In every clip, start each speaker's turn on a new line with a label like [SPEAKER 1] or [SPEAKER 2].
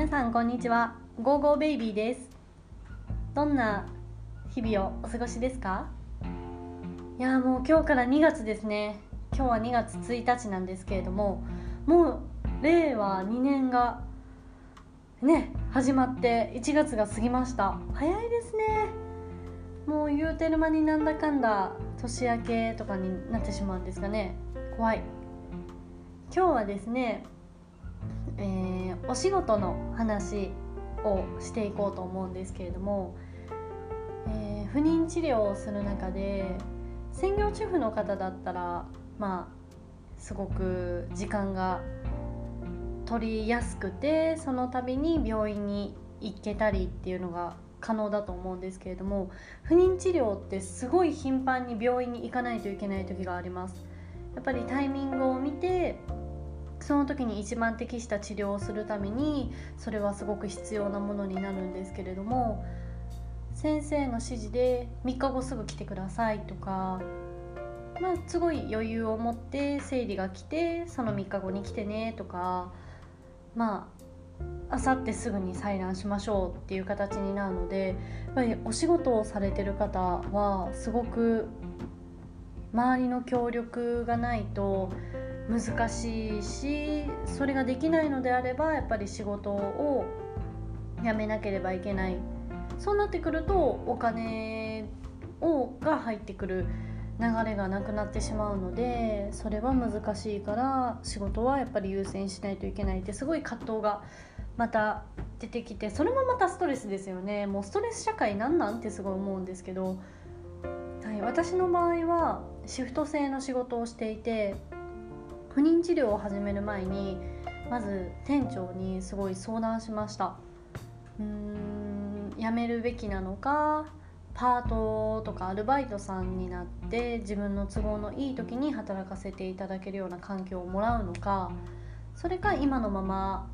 [SPEAKER 1] 皆さんこんにちは。ゴーゴーベイビーです。どんな日々をお過ごしですか？いやもう今日から2月ですね。今日は2月1日なんですけれどももう令和2年がね始まって1月が過ぎました。早いですね。もう言うてる間になんだかんだ年明けとかになってしまうんですかね。怖い。今日はですねえー、お仕事の話をしていこうと思うんですけれども、えー、不妊治療をする中で専業主婦の方だったらまあすごく時間が取りやすくてその度に病院に行けたりっていうのが可能だと思うんですけれども不妊治療ってすごい頻繁に病院に行かないといけない時があります。やっぱりタイミングを見てその時に一番適した治療をするためにそれはすごく必要なものになるんですけれども先生の指示で3日後すぐ来てくださいとか、まあ、すごい余裕を持って生理が来てその3日後に来てねとかまああさってすぐに採卵しましょうっていう形になるのでやっぱりお仕事をされてる方はすごく周りの協力がないと難しいしそれができないのであればやっぱり仕事を辞めなければいけない。そうなってくるとお金をが入ってくる流れがなくなってしまうのでそれは難しいから仕事はやっぱり優先しないといけないってすごい葛藤がまた出てきてそれもまたストレスですよね。もうストレス社会なんなんってすごい思うんですけど、はい、私の場合はシフト制の仕事をしていて不妊治療を始める前にまず店長にすごい相談しました。うーん辞めるべきなのかパートとかアルバイトさんになって自分の都合のいい時に働かせていただけるような環境をもらうのかそれか今のまま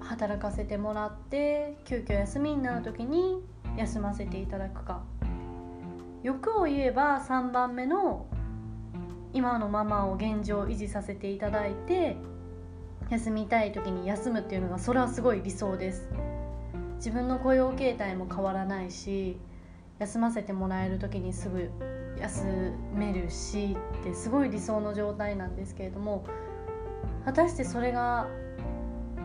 [SPEAKER 1] 働かせてもらって急遽休みになる時に休ませていただくか。欲を言えば3番目の今のママを現状維持させていただいて休みたい時に休むっていうのがそれはすごい理想です。自分の雇用形態も変わらないし休ませてもらえる時にすぐ休めるしってすごい理想の状態なんですけれども果たしてそれが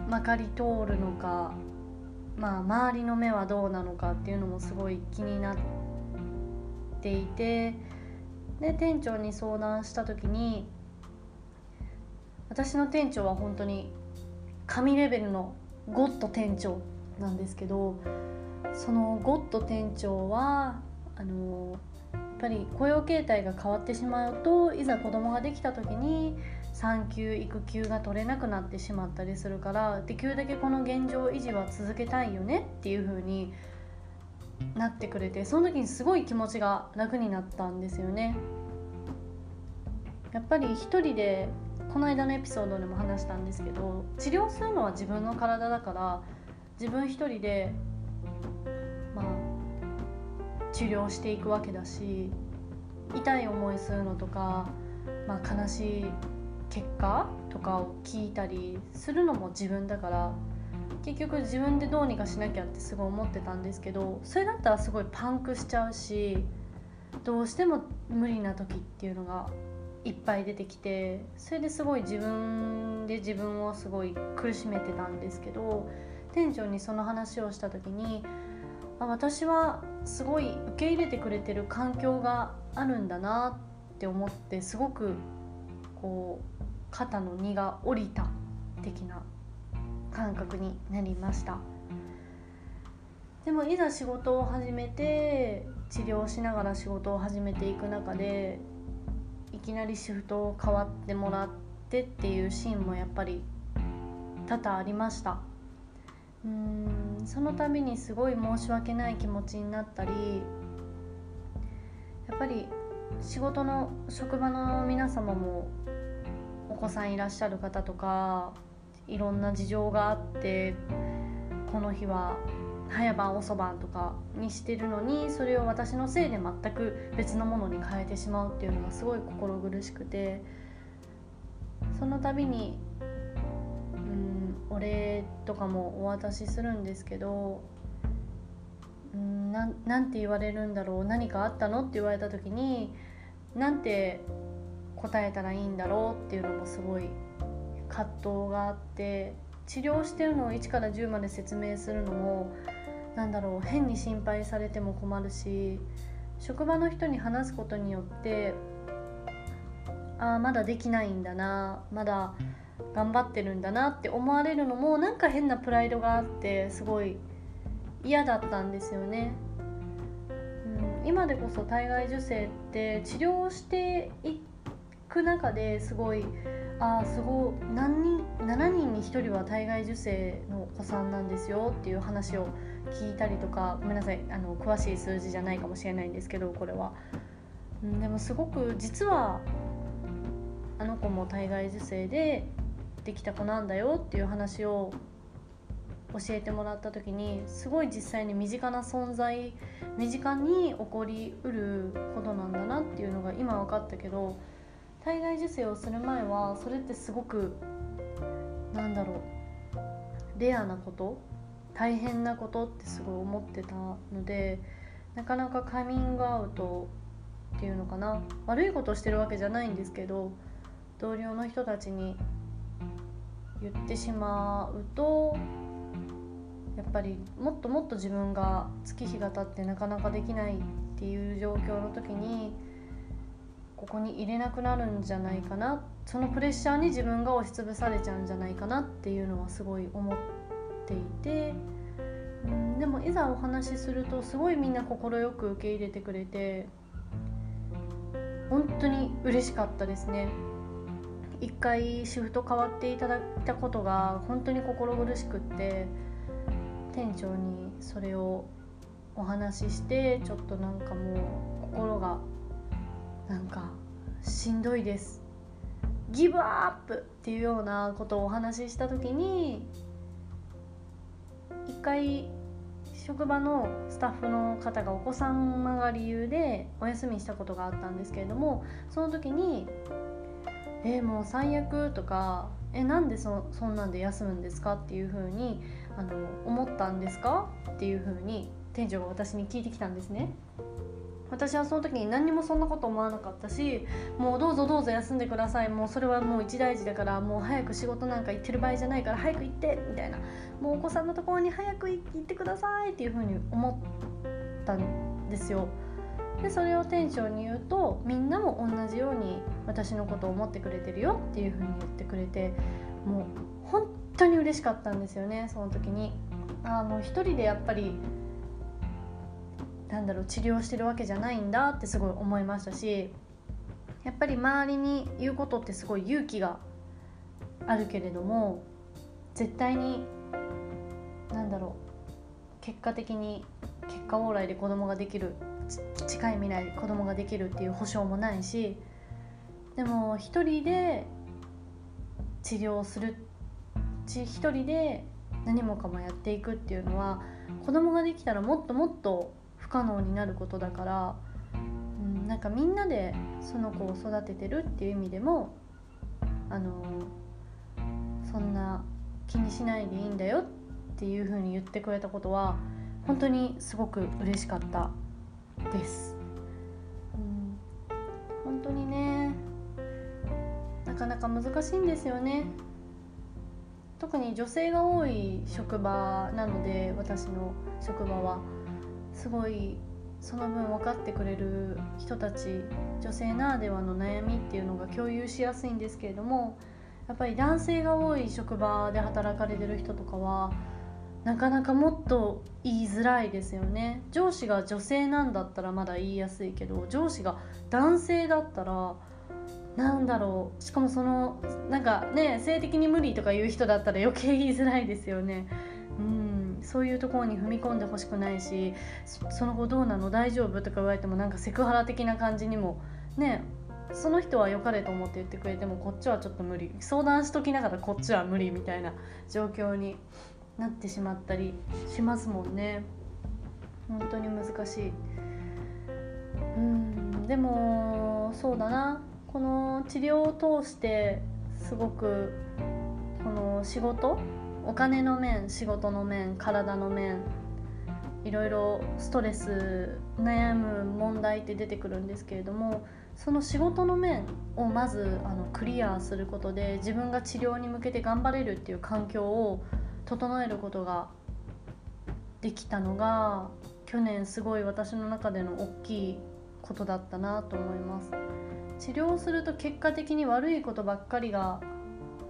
[SPEAKER 1] まかり通るのかまあ周りの目はどうなのかっていうのもすごい気になっていてで店長に相談した時に私の店長は本当に神レベルのゴッド店長なんですけどそのゴッド店長はあのやっぱり雇用形態が変わってしまうといざ子供ができた時に産休育休が取れなくなってしまったりするからできるだけこの現状維持は続けたいよねっていう風になってくれてその時にすごい気持ちが楽になったんですよね。やっぱり一人でこの間のエピソードでも話したんですけど治療するのは自分の体だから自分一人でまあ治療していくわけだし痛い思いするのとか、まあ、悲しい結果とかを聞いたりするのも自分だから結局自分でどうにかしなきゃってすごい思ってたんですけどそれだったらすごいパンクしちゃうしどうしても無理な時っていうのがいっぱい出てきてそれですごい自分で自分をすごい苦しめてたんですけど店長にその話をした時にあ私はすごい受け入れてくれてる環境があるんだなって思ってすごくこう肩の荷が下りた的な感覚になりました。でもいざ仕事を始めて治療しながら仕事を始めていく中でいきなりシフトを変わってもらってっていうシーンもやっぱり多々ありました。うーんその度にすごい申し訳ない気持ちになったりやっぱり仕事の職場の皆様もお子さんいらっしゃる方とかいろんな事情があってこの日は早晩遅番とかにしてるのにそれを私のせいで全く別のものに変えてしまうっていうのがすごい心苦しくてその度にうんお礼とかもお渡しするんですけどうんななんて言われるんだろう何かあったのって言われた時になんて答えたらいいんだろうっていうのもすごい葛藤があって治療してるのを1から10まで説明するのもなんだろう変に心配されても困るし職場の人に話すことによってああまだできないんだなまだ頑張ってるんだなって思われるのもなんか変なプライドがあってすごい嫌だったんですよね。うん、今でこそ体外受精って治療していく中ですごいあすごい何人7人に1人は体外受精のお子さんなんですよっていう話を聞いたりとかごめんなさいあの詳しい数字じゃないかもしれないんですけどこれは。でもすごく実はあの子も体外受精でできた子なんだよっていう話を教えてもらった時にすごい実際に身近な存在身近に起こりうることなんだなっていうのが今分かったけど体外受精をする前はそれってすごくなんだろうレアなこと大変なことってすごい思ってたのでなかなかカミングアウトっていうのかな悪いことをしてるわけじゃないんですけど同僚の人たちに言ってしまうとやっぱりもっともっと自分が月日が経ってなかなかできないっていう状況の時にここに入れなくなるんじゃないかな。そのプレッシャーに自分が押しつぶされちゃうんじゃないかなっていうのはすごい思っていて、うん、でもいざお話しするとすごいみんな快く受け入れてくれて。本当に嬉しかったですね。一回シフト変わっていただいたことが本当に心苦しくって。店長にそれをお話ししてちょっとなんかもう心がなんかしんどいです。ギブアップっていうようなことをお話しした時に一回職場のスタッフの方がお子様が理由でお休みしたことがあったんですけれどもその時にえー、もう最悪とかえなんでそそんなんで休むんですか？っていうふうにあの思ったんですか？っていうふうに店長が私に聞いてきたんですね。私はその時に何にもそんなこと思わなかったしもうどうぞどうぞ休んでください。もうそれはもう一大事だからもう早く仕事なんか行ってる場合じゃないから早く行ってみたいな。もうお子さんのところに早く行ってくださいっていうふうに思ったんですよ。でそれを店長に言うとみんなも同じように私のことを思ってくれてるよっていうふうに言ってくれてもう本当に嬉しかったんですよねその時に。あもう一人でやっぱりなんだろう治療してるわけじゃないんだってすごい思いましたしやっぱり周りに言うことってすごい勇気があるけれども絶対に何だろう結果的に結果往来で子供ができる近い未来子供ができるっていう保証もないしでも一人で治療する一人で何もかもやっていくっていうのは子供ができたらもっともっと可能になることだから、うん、なんかみんなでその子を育ててるっていう意味でもあのそんな気にしないでいいんだよっていうふうに言ってくれたことは本当にすごく嬉しかったです。うん、本当にねなかなか難しいんですよね。特に女性が多い職場なので私の職場はすごいその分分かってくれる人たち女性ならではの悩みっていうのが共有しやすいんですけれどもやっぱり男性が多い職場で働かれてる人とかはなかなかもっと言いづらいですよね。上司が女性なんだったらまだ言いやすいけど上司が男性だったらなんだろう。しかもそのなんかね性的に無理とか言う人だったら余計言いづらいですよね。うんそういうところに踏み込んでほしくないしその後どうなの？大丈夫？とか言われてもなんかセクハラ的な感じにもねその人は良かれと思って言ってくれてもこっちはちょっと無理。相談しときながらこっちは無理みたいな状況になってしまったりしますもんね。本当に難しい。うんでもそうだな。この治療を通してすごくこの仕事お金の面仕事の面体の面いろいろストレス悩む問題って出てくるんですけれどもその仕事の面をまずあのクリアすることで自分が治療に向けて頑張れるっていう環境を整えることができたのが去年すごい私の中での大きいことだったなと思います。治療すると結果的に悪いことばっかりが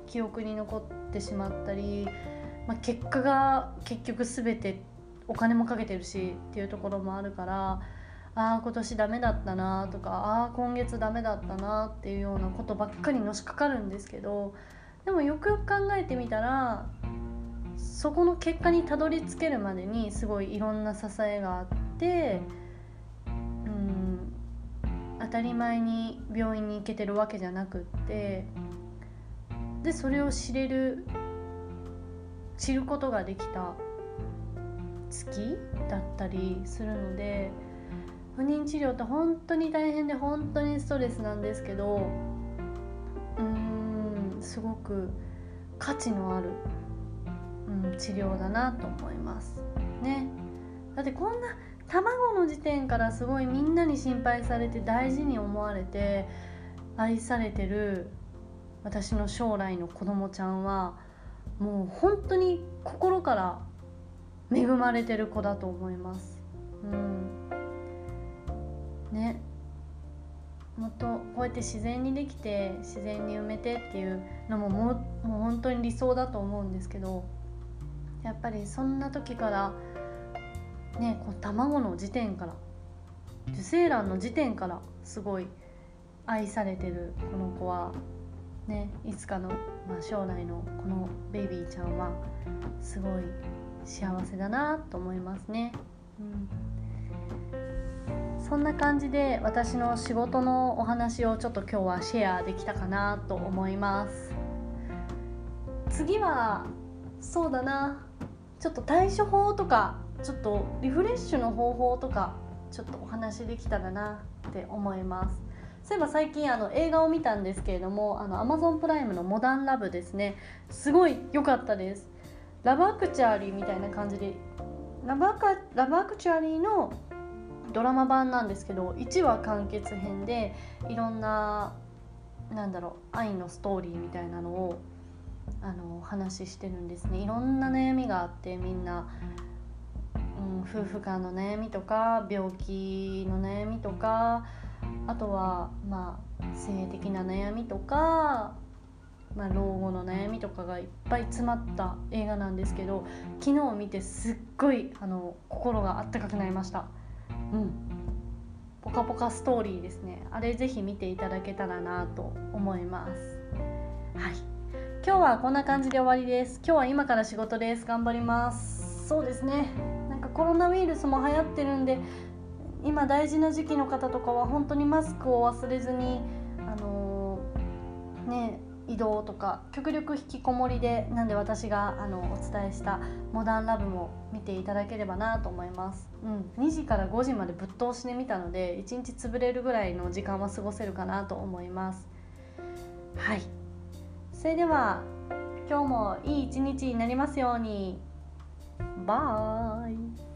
[SPEAKER 1] 記憶に残っててしまったり、まあ、結果が結局全てお金もかけてるしっていうところもあるからああ今年ダメだったなとかああ今月ダメだったなっていうようなことばっかりのしかかるんですけどでもよくよく考えてみたらそこの結果にたどり着けるまでにすごいいろんな支えがあってうん当たり前に病院に行けてるわけじゃなくってでそれを知れる知ることができた月だったりするので不妊治療って本当に大変で本当にストレスなんですけどうーんすごく価値のある、うん、治療だなと思います。ね。だってこんな卵の時点からすごいみんなに心配されて大事に思われて愛されてる私の将来の子供ちゃんはもう本当に心から恵まれてる子だと思います。うん。ね。もっとこうやって自然にできて自然に埋めてっていうのももうもう本当に理想だと思うんですけどやっぱりそんな時からねこう卵の時点から受精卵の時点からすごい愛されてるこの子はねいつかの、まあ、将来のこのベイビーちゃんはすごい幸せだなと思いますね。うん。そんな感じで私の仕事のお話をちょっと今日はシェアできたかなと思います。次はそうだな。ちょっと対処法とかちょっとリフレッシュの方法とかちょっとお話できたらなって思います。そういえば最近あの映画を見たんですけれどもあの Amazon プライムの「モダンラブ」ですね。すごい良かったです。ラブアクチャーリーみたいな感じでラブアクラブアクチャーリーのドラマ版なんですけど1話完結編でいろんななんだろう愛のストーリーみたいなのをあの話してるんですね。いろんな悩みがあってみんな、うん、夫婦間の悩みとか病気の悩みとかあとはまあ性的な悩みとか、まあ、老後の悩みとかがいっぱい詰まった映画なんですけど昨日見てすっごいあの心があったかくなりました。うん。ポカポカストーリーですね。あれぜひ見ていただけたらなと思います。はい。今日はこんな感じで終わりです。今日は今から仕事です。頑張ります。そうですね。なんかコロナウイルスも流行ってるんで今大事な時期の方とかは本当にマスクを忘れずにあのー、ね移動とか極力引きこもりでなんで私があのお伝えした「モダンラブ」も見ていただければなと思います、うん、2時から5時までぶっ通しで見たので1日潰れるぐらいの時間は過ごせるかなと思います。はい。それでは今日もいい一日になりますように。バイ。